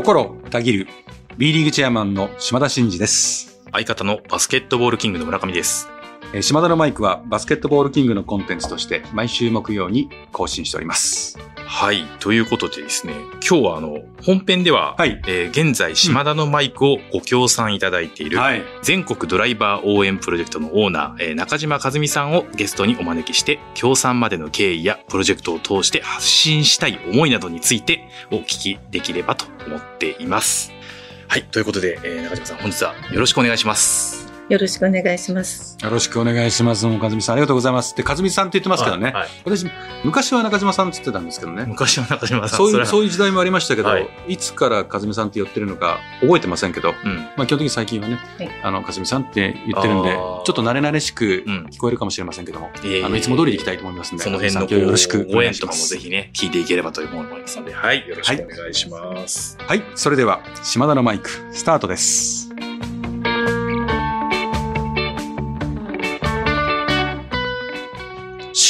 心たぎる B リーグチェアマンの島田真二です。相方のバスケットボールキングの村上です。えー島田のマイクはバスケットボールキングのコンテンツとして毎週木曜に更新しております。はい。ということでですね、今日はあの、本編では、はい。えー現在、島田のマイクをご協賛いただいている、はい。全国ドライバー応援プロジェクトのオーナー、えー中島和美さんをゲストにお招きして、協賛までの経緯やプロジェクトを通して発信したい思いなどについてお聞きできればと思っています。はい。ということで、えー中島さん、本日はよろしくお願いします。よろしくお願いします。よろしくお願いします。もう和美さんありがとうございます。で、和美さんって言ってますけどね。はいはい私、昔は中島さんって言ってたんですけどね。昔は中島さん、そういう、そういう時代もありましたけど、はいい、つから和美さんって言ってるのか覚えてませんけど、うん。まあ基本的に最近はね、はいあの、和美さんって言ってるんで、ちょっと慣れ慣れしくうん聞こえるかもしれませんけども、えーあの、いつも通りでいきたいと思いますんで、その辺の和美さん今日よろしくおご縁とかも願いします。ぜひね、聞いていければと思いますので、はい、よろしくお願いします。はい、それでは、島田のマイク、スタートです。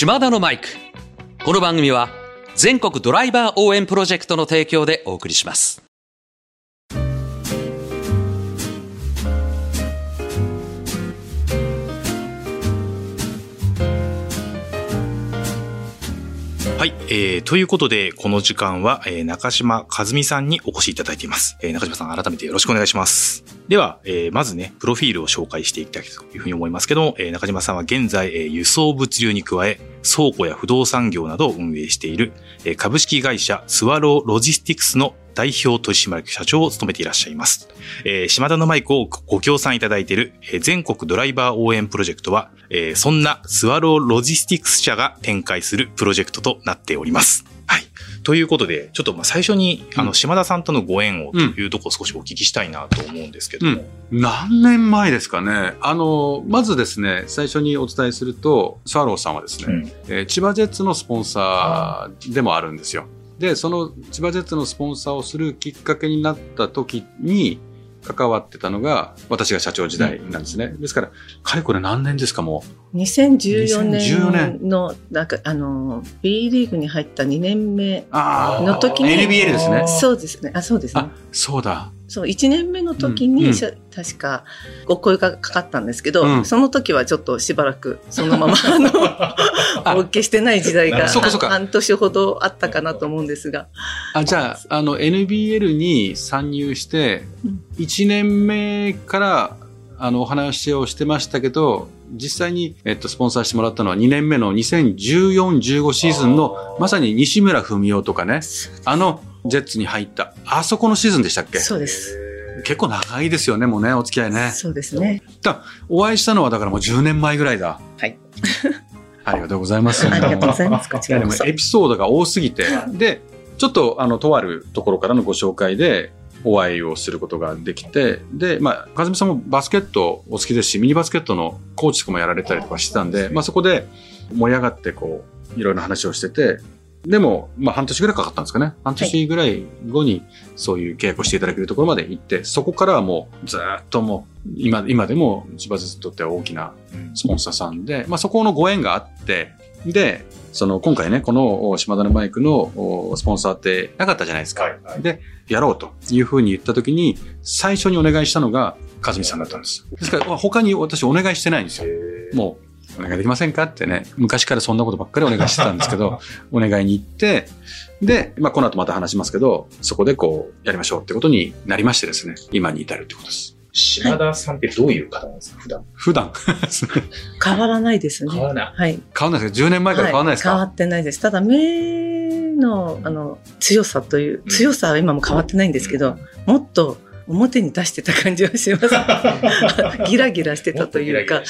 島田のマイク。この番組は全国ドライバー応援プロジェクトの提供でお送りします。はい、えー、ということで、この時間は、えー、中島和美さんにお越しいただいています。えー、中島さん、改めてよろしくお願いします。では、えー、まずね、プロフィールを紹介していきたいというふうに思いますけども、えー、中島さんは現在、えー、輸送物流に加え、倉庫や不動産業などを運営している、えー、株式会社スワローロジスティクスの代表取締役社長を務めていらっしゃいます。えー島田のマイクをご協賛いただいている、えー全国ドライバー応援プロジェクトは、えーそんなスワローロジスティクス社が展開するプロジェクトとなっております。はい。ということで、ちょっとまあ最初に、あの、うん島田さんとのご縁をというところを少しお聞きしたいなと思うんですけども。何年前ですかね。あの、まずですね、最初にお伝えすると、スワローさんはですね、うんえー千葉ジェッツのスポンサーでもあるんですよ。で、その千葉ジェッツのスポンサーをするきっかけになった時に関わってたのが私が社長時代なんですね。ですから、かれこれ何年ですかも2014 2014年の、なんか、あの、B リーグに入った2年目う。あの時に NBL ですね。そうですね。あ、そうですねあ。、そうだ。そう、1年目の時うんうん。確か、お声がかかったんですけど、うん。その時はちょっとしばらく、そのまま、あの、お受けしてない時代が、半年ほどあったかなと思うんですが。あ、じゃあ、あの、NBL に参入してうん、1年目から、あの、お話をしてましたけど、実際に、えっと、スポンサーしてもらったのは2年目の2014-15シーズンの、まさに西村文雄とかね、あの、ジェッツに入った、あそこのシーズンでしたっけ？そうです。結構長いですよね、もうね、お付き合いね。そうですね。お会いしたのはだからもう10年前ぐらいだ。はい。ありがとうございます。ありがとうございます。こいやでもちらこそ。エピソードが多すぎて、で、ちょっとあの、とあるところからのご紹介で、お会いをすることができて、で、まあ、かずみさんもバスケットお好きですし、ミニバスケットのコーチとかもやられたりとかしてたんで、まあそこで盛り上がってこう、いろいろな話をしてて、でも、まあ半年ぐらいかかったんですかね。半年ぐらい後にそういう契約をしていただけるところまで行って、そこからはもうずーっともう、今、今でも千葉ずにとっては大きなスポンサーさんで、まあ、そこのご縁があって、で、その今回ね、このお島田のマイクのおスポンサーってなかったじゃないですか。はいはいで、やろうというふうに言ったときに、最初にお願いしたのが、和美さんだったんです。ですから、他に私お願いしてないんですよ。もう、お願いできませんかってね、昔からそんなことばっかりお願いしてたんですけど、お願いに行って、で、まあ、この後また話しますけど、そこでこう、やりましょうってことになりましてですね、今に至るってことです。島田さんってどういう方なんですか、普段。普段、変わらないですね。変わらないはい。変わんないですか ?10 年前から変わんないですか、はい、変わってないです。ただ、目の、あの、強さという、強さは今も変わってないんですけど、もっと表に出してた感じはします。ギラギラしてたというか、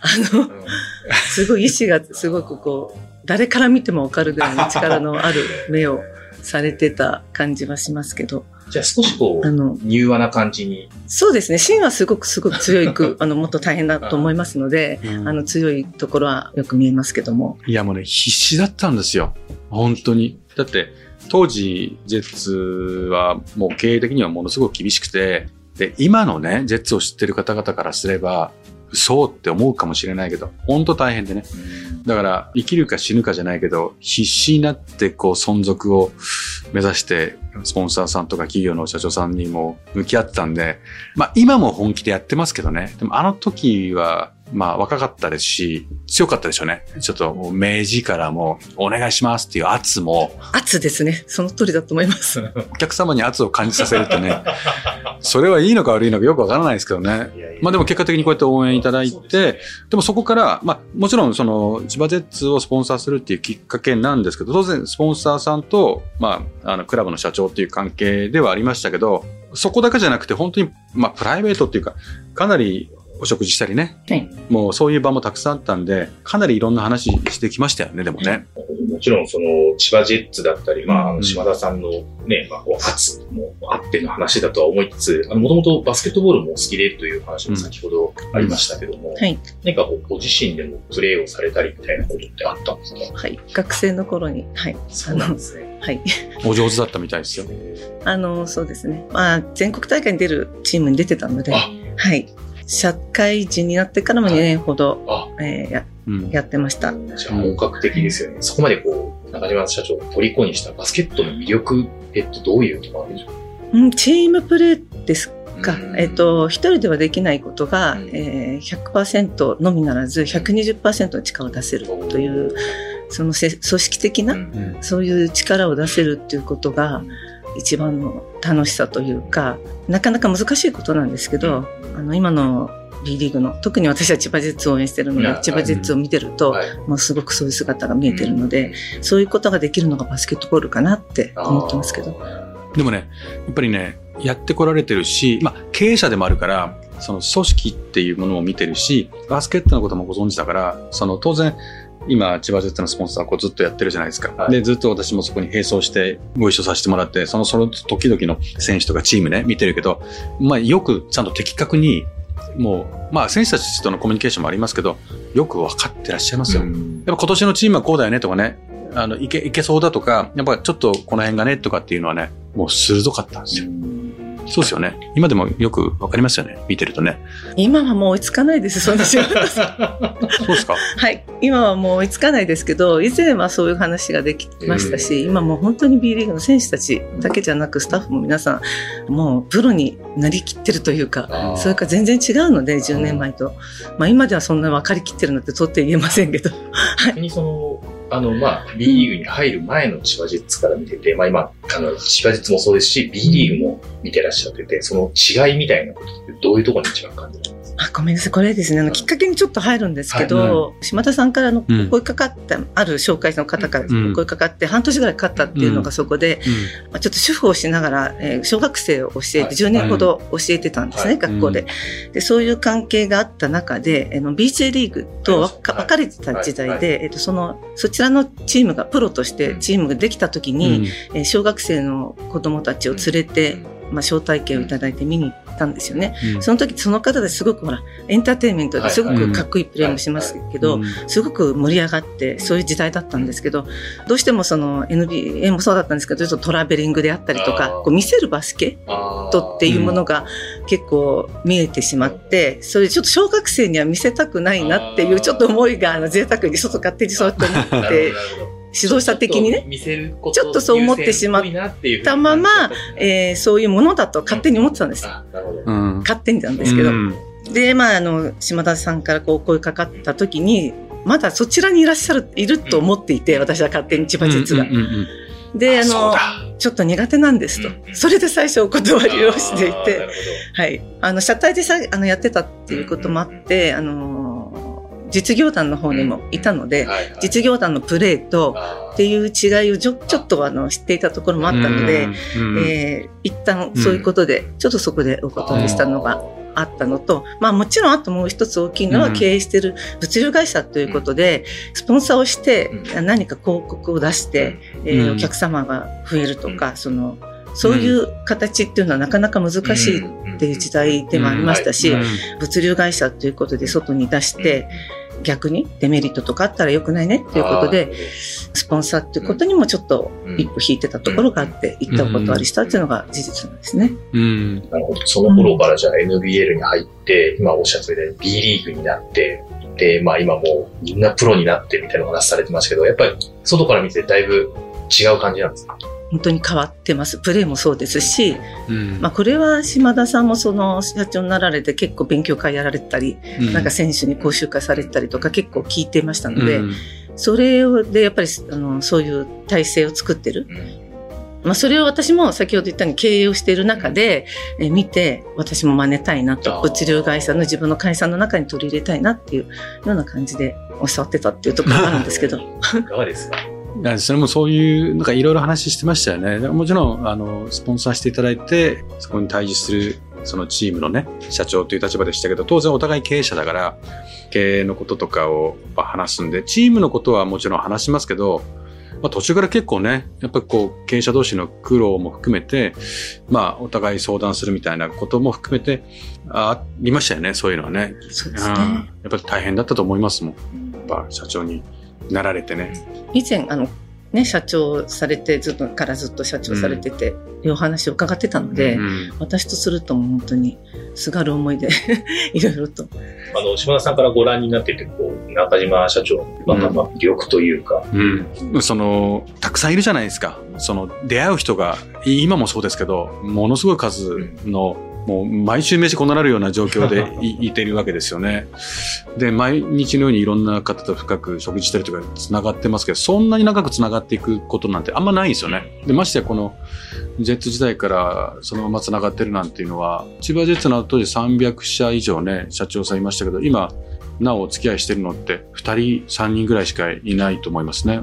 あの、すごい意志がすごくこう、誰から見てもわかるぐらいの力のある目をされてた感じはしますけど、じゃあ少しこあの、柔和な感じに。そうですね。芯はすごくすごく強いく、あの、もっと大変だと思いますので、うんあの、強いところはよく見えますけども。いやもうね、必死だったんですよ。本当に。だって、当時、ジェッツはもう経営的にはものすごく厳しくて、で、今のね、ジェッツを知ってる方々からすれば、そうって思うかもしれないけど、本当大変でね。だから、生きるか死ぬかじゃないけど、必死になってこう存続を目指して、スポンサーさんとか企業の社長さんにも向き合ってたんで、まあ今も本気でやってますけどね。でもあの時は、まあ若かったですし、強かったでしょうね。ちょっともう明治からもうお願いしますっていう圧も、圧ですね。その通りだと思います。お客様に圧を感じさせるとね、それはいいのか悪いのかよくわからないですけどね。まあでも結果的にこうやって応援いただいて、でもそこから、まあもちろんその千葉ジェッツをスポンサーするっていうきっかけなんですけど、当然スポンサーさんと、まあ、あの、クラブの社長っていう関係ではありましたけど、そこだけじゃなくて本当に、まあプライベートっていうか、かなりお食事したりね、はいもうそういう場もたくさんあったんで、かなりいろんな話してきましたよね、でもね。もちろんその千葉ジェッツだったり、まあ島田さんのね、まあ、こう圧もあっての話だとは思いつつ、あの、もともとバスケットボールもお好きでという話も先ほどありましたけども、はい。何かこうご自身でもプレーをされたりみたいなことってあったんですか？はい。学生の頃に、はい。そうなんですね。はい。お上手だったみたいですよ。あの、そうですね。まあ、全国大会に出るチームに出てたので、あはい。社会人になってからも2年ほど、あ、えーやうん。やってました。じゃあ本格的ですよね。そこまでこう、中島社長を虜にしたバスケットの魅力ってどういうところなんでしょう？うん、チームプレーですか。うんえっと、一人ではできないことが、うんえー、100%のみならず、120%の力を出せるという、そのせ組織的な、うんそういう力を出せるっていうことが、一番の楽しさというか、なかなか難しいことなんですけど、あの、今の B リーグの、特に私は千葉ジェッツを応援してるので、千葉ジェッツを見てると、はい。もうすごくそういう姿が見えてるので、そういうことができるのがバスケットボールかなって思ってますけど。でもね、やっぱりね、やってこられてるし、まあ、経営者でもあるから、その組織っていうものも見てるし、バスケットのこともご存知だから、その当然、今、千葉ジェッツのスポンサーをこうずっとやってるじゃないですか。はいで、ずっと私もそこに並走してご一緒させてもらって、そのその時々の選手とかチームね、見てるけど、まあ、よくちゃんと的確に、もう、まあ、選手たちとのコミュニケーションもありますけど、よく分かってらっしゃいますよ。うんやっぱ今年のチームはこうだよねとかね、あの、いけ、いけそうだとか、やっぱちょっとこの辺がねとかっていうのはね、もう鋭かったんですよ。そうですよね。今でもよくわかりますよね。見てるとね。今はもう追いつかないです、そんな仕事 そうですか？はい。今はもう追いつかないですけど、以前はそういう話ができましたし、今もう本当に B リーグの選手たちだけじゃなく、スタッフも皆さん、もうプロになりきってるというか、それから全然違うので、10年前と。まあ今ではそんな分かりきってるなんてとって言えませんけど。逆にその、あの、まあ、B リーグに入る前の千葉ジェッツから見てて、まあ今、あの、千葉ジェッツもそうですし、B リーグも見てらっしゃってて、その違いみたいなことってどういうところに一番感じる？あごめんなさい。これですね、あの、きっかけにちょっと入るんですけど、島田さんからのうん。声かかった、ある紹介の方からうん。声かかって、半年ぐらいかかったっていうのがそこで、まあちょっと主婦をしながら、えー小学生を教えて、はい。10年ほど教えてたんですね、はい。学校で、で。そういう関係があった中で、あの BJ リーグと分かれてた時代で、はえっと、その、そちらのチームが、プロとしてうん。チームができた時うん。に、えー小学生の子供たちを連れて、まあ、招待券をいただいて見に行ったんですよね。うん。その時、その方ですごくほら、エンターテインメントですごくかっこいいプレーもしますけど、うん。すごく盛り上がって、そういう時代だったんですけど、どうしてもその NBA もそうだったんですけど、ちょっとトラベリングであったりとかこう見せるバスケットっていうものが結構見えてしまって、それちょっと小学生には見せたくないなっていうちょっと思いが、あの、贅沢に外勝手にそうやって思なって、指導者的にね、見せることちょっとそう思ってしまったままえーそういうものだと勝手に思ってたんです。うん。勝手になんですけど。うん。で、まあ、あの、島田さんからこう声かかった時に、まだそちらにいらっしゃる、いると思っていて、私は勝手に千葉実がで、あのちょっと苦手なんですと。うんう。ん。それで最初お断りをしていて、るはい。あの、車体でさ、あの、やってたっていうこともあって、あの、実業団の方にもいたので実業団のプレーと、っていう違いをちょちょっとあの知っていたところもあったので、えー一旦そういうことで、ちょっとそこでお断りしたのがあったのと、まあもちろんあともう一つ大きいのはうん。経営している物流会社ということで、スポンサーをしてう何か広告を出して、えーうん。お客様が増えるとか、その、そういう形っていうのはなかなか難しいっていう時代でもありましたし、うん。物流会社ということで外に出して、逆にデメリットとかあったら良くないねっていうことで、スポンサーっていうことにもちょっと一歩引いてたところがあって、行ったお断りしたっていうのが事実なんですね。うん。なるほど。その頃からじゃあ NBL に入って、今おっしゃったように B リーグになって、で、まあ今もうみんなプロになってみたいなお話されてましたけど、やっぱり外から見てだいぶ違う感じなんですか？本当に変わってます。プレーもそうですし、うん。まあこれは島田さんもその社長になられて結構勉強会やられたり、なんか選手に講習会されたりとか結構聞いてましたので、うんそれでやっぱりあのそういう体制を作ってる。まあそれを私も先ほど言ったように経営をしている中で、え見て私も真似たいなと物流会社の自分の会社の中に取り入れたいなっていうような感じで教わってたっていうところがあるんですけど。いかがですか？いやそれもそういう、なんかいろいろ話してましたよね。でもちろん、あの、スポンサーしていただいて、そこに対峙する、そのチームのね、社長という立場でしたけど、当然お互い経営者だから、経営のこととかをまあ話すんで、チームのことはもちろん話しますけど、まあ途中から結構ね、やっぱりこう、経営者同士の苦労も含めて、まあお互い相談するみたいなことも含めて、ありましたよね、そういうのはね。そうですね。っぱり大変だったと思いますもん。やっぱ社長になられてね。以前、あの、ね、社長されて、ずっとからずっと社長されてて、いうお話を伺ってたので、うん私とするともう本当にすがる思いで いろいろと。あの、島田さんからご覧になってて、こう、中島社長の、まあまあまあ魅力というか、うん、そのたくさんいるじゃないですか。その出会う人がい今もそうですけどものすごい数の、もう毎週飯こなられるような状況で いいてるわけですよね。で毎日のようにいろんな方と深く食事したりとかつながってますけどそんなに長くつながっていくことなんてあんまないんですよね。でましてやこのジェッツ時代からそのままつながってるなんていうのは千葉ジェッツの当時300社以上ね社長さんいましたけど今なおお付き合いしてるのって2人3人ぐらいしかいないと思いますね。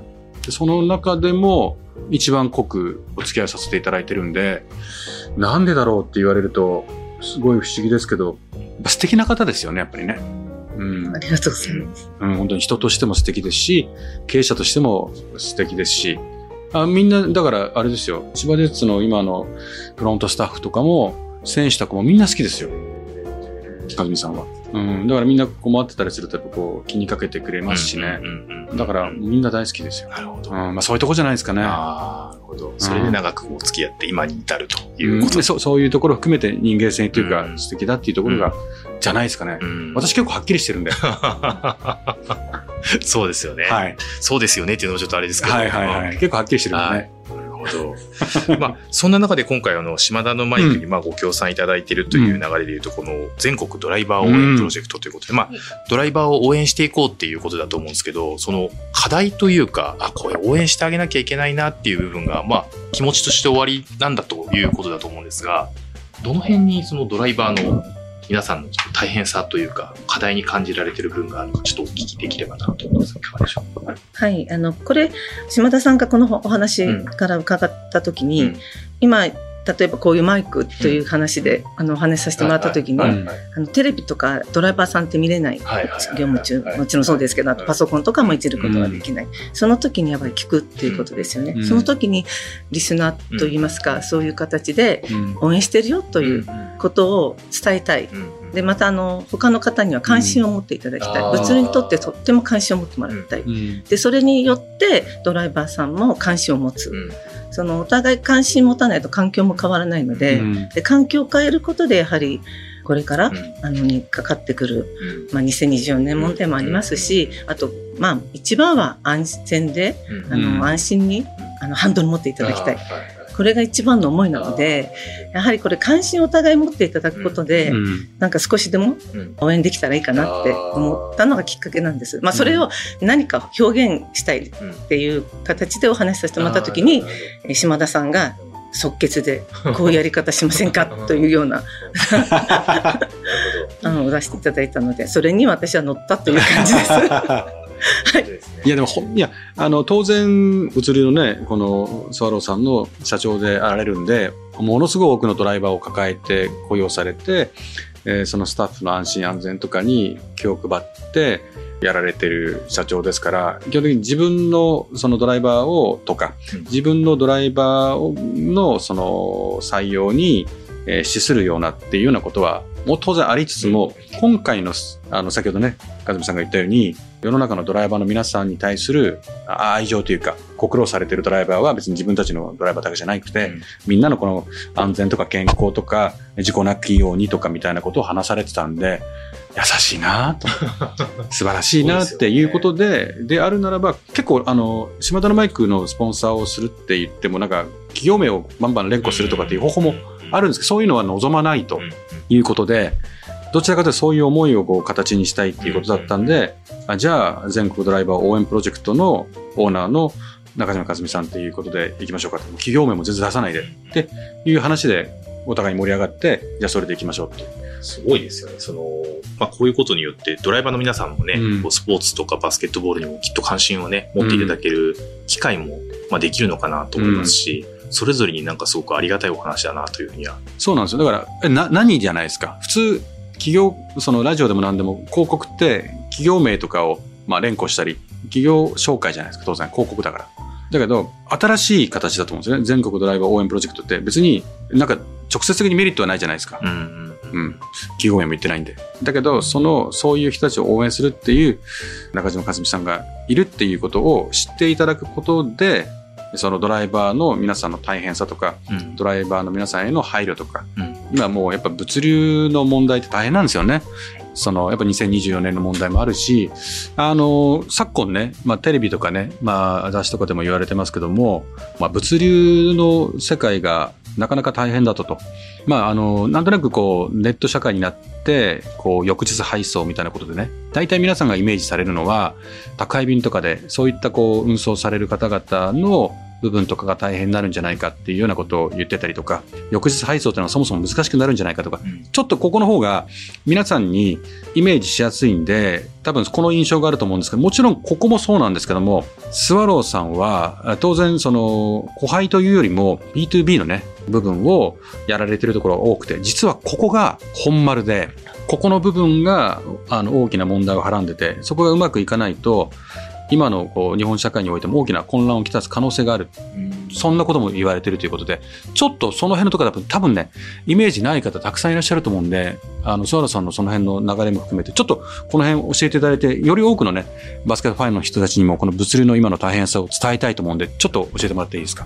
でその中でも一番濃くお付き合いさせていただいてるんでなんでだろうって言われるとすごい不思議ですけど素敵な方ですよねやっぱりね。うんありがとうございます。うん、本当に人としても素敵ですし、経営者としても素敵ですし、あみんな、だからあれですよ、千葉ジェッツの今のフロントスタッフとかも、選手とかもみんな好きですよ。かずみさんは。うん、だからみんな困ってたりするとやっぱこう気にかけてくれますしねうん。うんうんだからみんな大好きですよ。なるほど。うん、まあそういうとこじゃないですかね。ああ、なるほど。それで長くお付き合って今に至るといううんことです。そうそういうところを含めて人間性というかうん素敵だっていうところが、じゃないですかね。うん私結構はっきりしてるんで。そうですよね。はい。そうですよねっていうのもちょっとあれですけど。はいはいはい。結構はっきりしてるんでね。ほど。まあ、そんな中で今回、あの、島田のマイクに、まあ、ご協賛いただいているという流れで言うと、この全国ドライバー応援プロジェクトということで、まあ、ドライバーを応援していこうっていうことだと思うんですけど、その課題というか、あ、これ応援してあげなきゃいけないなっていう部分が、まあ、気持ちとして終わりなんだということだと思うんですが、どの辺にそのドライバーの皆さんの大変さというか、課題に感じられている部分があるのか、ちょっとお聞きできればなと思いますが、いかがでしょうか？はい。あの、これ、島田さんがこのお話から伺ったときに、うん。今、例えばこういうマイクという話で、あの、お話しさせてもらったときに、テレビとかドライバーさんって見れない業務中、もちろんそうですけど、あとパソコンとかもいじることができない。その時にやっぱり聞くっていうことですよね。うん。その時にリスナーといいますか、そういう形でうん。応援してるよということを伝えたい。で、またあの、他の方には関心を持っていただきたい。うん。物流にとってとっても関心を持ってもらいたい。うん。で、それによってドライバーさんも関心を持つ。うん。そのお互い関心持たないと環境も変わらないので、うん。で環境を変えることでやはりこれから、うん。あのにかかってくる、うん。まあ、2024年問題もありますし、あと、まあ、一番は安全で、うん。あの、うん。安心に、あの、ハンドル持っていただきたい。これが一番の思いなので、やはりこれ関心をお互い持っていただくことで、うん。なんか少しでもうん。応援できたらいいかなって思ったのがきっかけなんです。まあ、それを何か表現したいっていう形でお話しさせてもらったときに、え島田さんが即決で こういうやり方しませんかというような 案を出していただいたので、それに私は乗ったという感じです。い。やでもほんいやあの当然物流のねこのスワローさんの社長であられるんでものすごい多くのドライバーを抱えて雇用されて、えーそのスタッフの安心安全とかに気を配ってやられてる社長ですから基本的に自分のそのドライバーをとかうん。自分のドライバーをのその採用にえー資するようなっていうようなことはも当然ありつつも、今回の、あの、先ほどね、和美さんが言ったように、世の中のドライバーの皆さんに対するあ愛情というか、ご苦労されてるドライバーは別に自分たちのドライバーだけじゃなくて、うん。みんなのこの安全とか健康とか、事故なきようにとかみたいなことを話されてたんで、優しいなと。素晴らしいなっていうことで、であるならば、結構、あの、島田のマイクのスポンサーをするって言っても、なんか、企業名をバンバン連呼するとかっていう方法もあるんですけど、そういうのは望まないとうん。いうことで、どちらかというとそういう思いをこう形にしたいっていうことだったんで、あじゃあ、全国ドライバー応援プロジェクトのオーナーの中島和美さんっていうことで行きましょうかと。企業名も全然出さないで。っていう話で、お互いに盛り上がって、じゃあそれで行きましょうっていう。すごいですよね。その、まあ、こういうことによって、ドライバーの皆さんもね、うんスポーツとかバスケットボールにもきっと関心をね、持っていただける機会も、まあ、できるのかなと思いますし、それぞれになんかすごくありがたいお話だなというふうには。そうなんですよ。だから、えな、何じゃないですか。普通、企業、そのラジオでも何でも広告って企業名とかを、まあ連呼したり、企業紹介じゃないですか。当然広告だから。だけど、新しい形だと思うんですよね。全国ドライバー応援プロジェクトって別になんか直接的にメリットはないじゃないですか。うんうんうん。企業名も言ってないんで。だけど、その、そういう人たちを応援するっていう中島和美さんがいるっていうことを知っていただくことで、そのドライバーの皆さんの大変さとか、うんドライバーの皆さんへの配慮とか、うん今もうやっぱ物流の問題って大変なんですよね。そのやっぱ2024年の問題もあるし、あの、昨今ね、まあテレビとかね、まあ雑誌とかでも言われてますけども、まあ物流の世界がなかなか大変だとと。まああの、なんとなくこうネット社会になって、こう翌日配送みたいなことでね、大体皆さんがイメージされるのは、宅配便とかでそういったこう運送される方々の部分とかが大変になるんじゃないかっていうようなことを言ってたりとか、翌日配送っていうのはそもそも難しくなるんじゃないかとか、うん。ちょっとここの方が皆さんにイメージしやすいんで、多分この印象があると思うんですけど、もちろんここもそうなんですけども、スワローさんはあ当然その、後輩というよりも B2B のね、部分をやられてるところが多くて、実はここが本丸で、ここの部分があの大きな問題をはらんでて、そこがうまくいかないと、今のこう日本社会においても大きな混乱をきたす可能性がある。そんなことも言われてるということで、ちょっとその辺のところ多分ね、イメージない方たくさんいらっしゃると思うんで、あの、諏訪原さんのその辺の流れも含めて、ちょっとこの辺教えていただいて、より多くのね、バスケットファンの人たちにもこの物流の今の大変さを伝えたいと思うんで、ちょっと教えてもらっていいですか？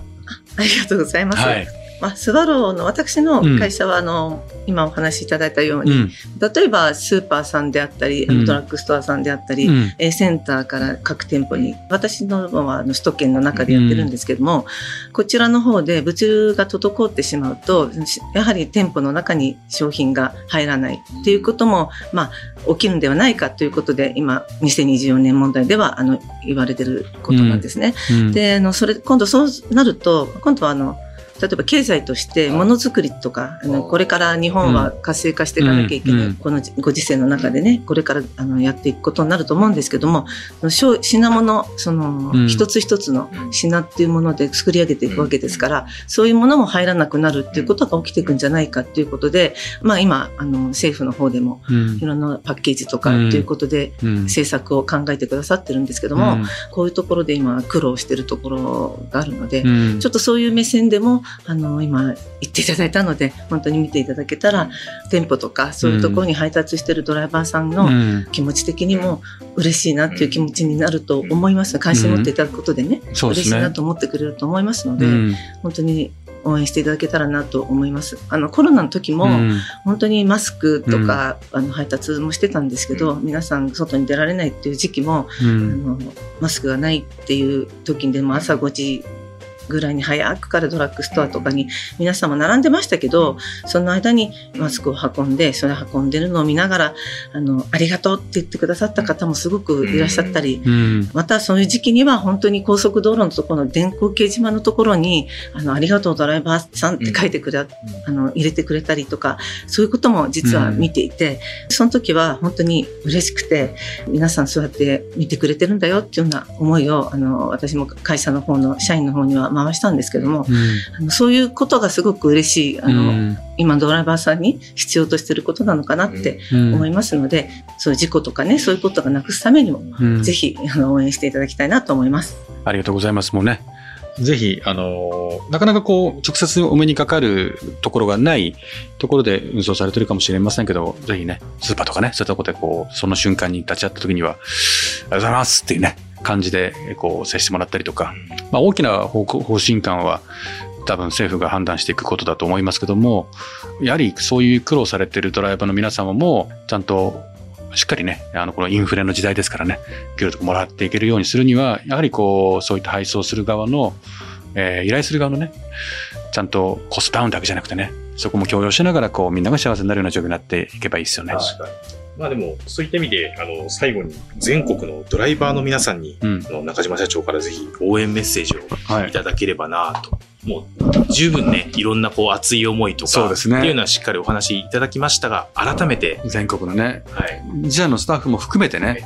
ありがとうございます。はい。まあ、スワローの私の会社は、あの、今お話しいただいたように、うん。例えばスーパーさんであったり、あうんのドラッグストアさんであったり、うん。えーセンターから各店舗に、私のはあの首都圏の中でやってるんですけども、こちらの方で物流が滞ってしまうと、しやはり店舗の中に商品が入らないっていうことも、まあ、起きるんではないかということで、今、2024年問題では、あの、言われてることなんですね。うん、で、あの、それ、今度そうなると、今度はあの、例えば経済としてものづくりとか、あの、これから日本は活性化していかなきゃいけない、うん。このご時世の中でね、これからあのやっていくことになると思うんですけども、品物、その、うん。一つ一つの品っていうもので作り上げていくわけですから、そういうものも入らなくなるっていうことが起きていくんじゃないかっていうことで、まあ今、あの、政府の方でもうん。いろんなパッケージとかっていうことで、うん。政策を考えてくださってるんですけども、こういうところで今苦労してるところがあるので、うん。ちょっとそういう目線でも、あの、今言っていただいたので、本当に見ていただけたら、店舗とかそういうところに配達してるドライバーさんのうん。気持ち的にも嬉しいなっていう気持ちになると思います。関心持っていただくことでね、そうですね。嬉しいなと思ってくれると思いますので、うん。本当に応援していただけたらなと思います。あの、コロナの時も、うん。本当にマスクとか、あの配達もしてたんですけど、皆さん外に出られないっていう時期も、うあんのマスクがないっていう時にでも朝5時ぐらいに早くからドラッグストアとかに皆様並んでましたけど、その間にマスクを運んで、それ運んでるのを見ながら、あの、ありがとうって言ってくださった方もすごくいらっしゃったり、うん。またそういう時期には本当に高速道路のところの電光掲示板のところに、あの、ありがとうドライバーさんって書いてくれ、あの、入れてくれたりとか、そういうことも実は見ていて、その時は本当に嬉しくて、皆さんそうやって見てくれてるんだよっていうような思いを、あの、私も会社の方の社員の方には回したんですけども、あのそういうことがすごく嬉しい、あの、うん今ドライバーさんに必要としてることなのかなってうん思いますので、そういう事故とかね、そういうことがなくすためにも、うんぜひ、あの、応援していただきたいなと思います。ありがとうございます。もうね、ぜひ、あの、なかなかこう、直接お目にかかるところがないところで運送されてるかもしれませんけど、ぜひね、スーパーとかね、そういったところでこう、その瞬間に立ち会った時には、ありがとうございますっていうね、感じで、こう、接してもらったりとか、まあ、大きな方針感は、多分政府が判断していくことだと思いますけども、やはりそういう苦労されてるドライバーの皆様も、ちゃんとしっかりね、あの、このインフレの時代ですからね、給料ともらっていけるようにするには、やはりこう、そういった配送する側の、えー依頼する側のね、ちゃんとコストダウンだけじゃなくてね、そこも共有しながら、こう、みんなが幸せになるような状況になっていけばいいですよね。まあでも、そういった意味で、あの、最後に全国のドライバーの皆さんに、うんあ。の中島社長からぜひ応援メッセージをはいい。ただければなと。もう、十分ね、いろんなこう熱い思いとか、そうですねっていうのはしっかりお話しいただきましたが、改めて、全国のね、はい。自社のスタッフも含めてね、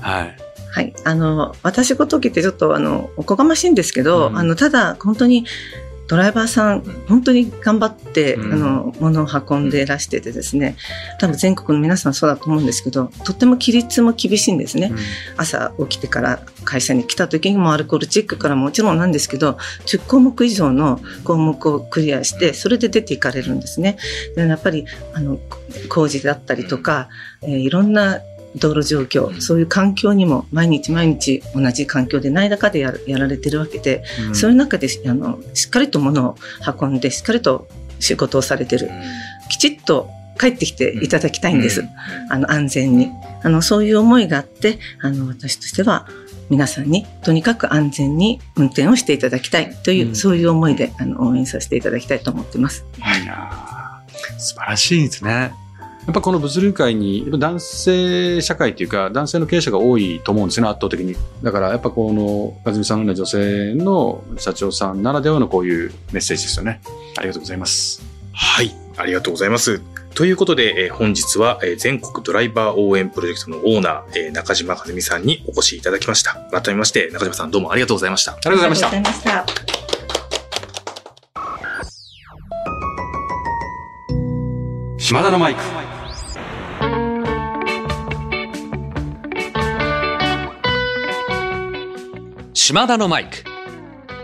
はい。はい。あの、私ごときってちょっと、あの、おこがましいんですけど、うんあの、ただ、本当に、ドライバーさん、本当に頑張って、うんあの、物を運んでいらしててですね、多分全国の皆さんそうだと思うんですけど、とっても規律も厳しいんですね。朝起きてから会社に来た時にもアルコールチェックからもちろんなんですけど、10項目以上の項目をクリアして、それで出ていかれるんですね。でやっぱり、あの、工事だったりとか、えーいろんな道路状況、うん。そういう環境にも毎日毎日同じ環境でない中でやるやられてるわけで、うん。そういう中であのしっかりと物を運んでしっかりと仕事をされてる。きちっと帰ってきていただきたいんです、あの安全に。あのそういう思いがあってあの私としては皆さんにとにかく安全に運転をしていただきたいという、うん。そういう思いであの応援させていただきたいと思ってます。いやー素晴らしいですね。やっぱこの物流界にやっぱ男性社会というか男性の経営者が多いと思うんですよね圧倒的にだからやっぱこの和美さんのような女性の社長さんならではのこういうメッセージですよねありがとうございますはい、ありがとうございます。ということで、えー本日は、えー全国ドライバー応援プロジェクトのオーナー、えー中島和美さんにお越しいただきました。改めまして、中島さんどうもありがとうございました。ありがとうございましたありがとうございました。島田のマイク島田のマイク。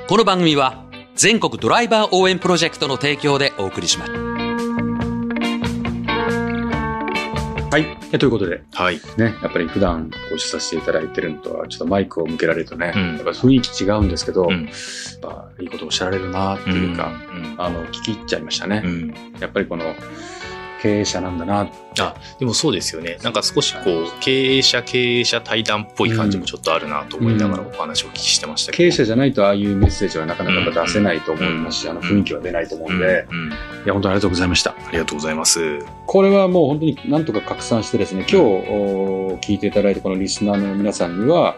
この番組は全国ドライバー応援プロジェクトの提供でお送りします。はい。えということで。はい。ねやっぱり普段ご一緒させていただいてるのとはちょっとマイクを向けられるとね、うん。やっぱ雰囲気違うんですけど、うん。やっぱいいことをおっしゃられるなっていうか、うん。あの聞き入っちゃいましたね、うん。やっぱりこの経営者なんだな。あ、でもそうですよね。なんか少しこう、経営者、経営者対談っぽい感じもちょっとあるなと思いながらうん。お話をお聞きしてましたけど。経営者じゃないとああいうメッセージはなかなか出せないと思いますし、うん。あの雰囲気は出ないと思うんで、うん。うん。いや本当にありがとうございました。ありがとうございます。これはもう本当になんとか拡散してですね、今日お聞いていただいたこのリスナーの皆さんには、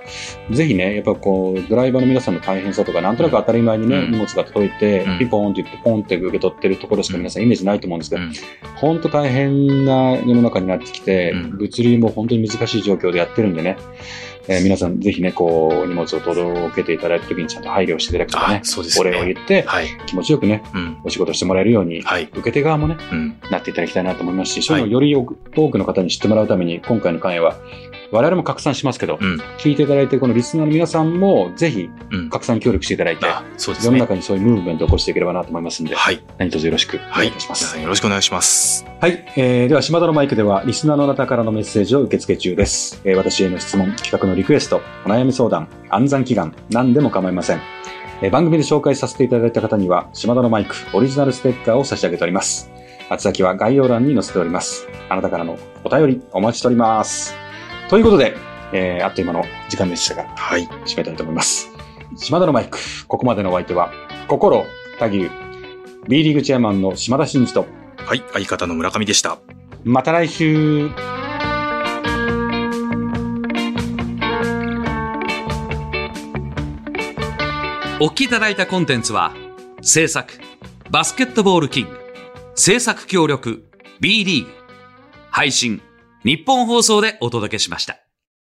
ぜひね、やっぱこう、ドライバーの皆さんの大変さとか、なんとなく当たり前にね、うん。荷物が届いて、うん。ピポーンって言って、ポンって受け取ってるところしか皆さんイメージないと思うんですけど、うん。本当大変な世の中になってきて、うん物流も本当に難しい状況でやってるんでね、えー皆さんぜひね、こう、荷物を届けていただいた時にちゃんと配慮していただくとかねあ、、そうですおね。礼を言って、はい。気持ちよくね、うん。お仕事してもらえるように、はい。受け手側もね、うん。なっていただきたいなと思いますし、そういうのをより多く多くの方に知ってもらうために、今回の会は、我々も拡散しますけど、うん。聞いていただいているこのリスナーの皆さんも、ぜひうん。拡散協力していただいて、うですね。世の中にそういうムーブメントを起こしていければなと思いますんで、はい。何卒よろしくおはい。願いいたします。皆さんよろしくお願いします。はい、えーでは、島田のマイクでは、リスナーのあなたからのメッセージを受け付け中です。えー私への質問、企画のリクエスト、お悩み相談、暗算祈願、何でも構いません。えー番組で紹介させていただいた方には、島田のマイク、オリジナルステッカーを差し上げております。宛先は概要欄に載せております。あなたからのお便り、お待ちしております。ということで、えーあっという間の時間でしたが、はい。締めたいと思います。島田のマイク、ここまでのお相手は、心、田牛、B リーグチェアマンの島田真二と、はい。相方の村上でした。また来週お聞きいただいたコンテンツは、制作、バスケットボールキング、制作協力、B リーグ、配信、日本放送でお届けしました。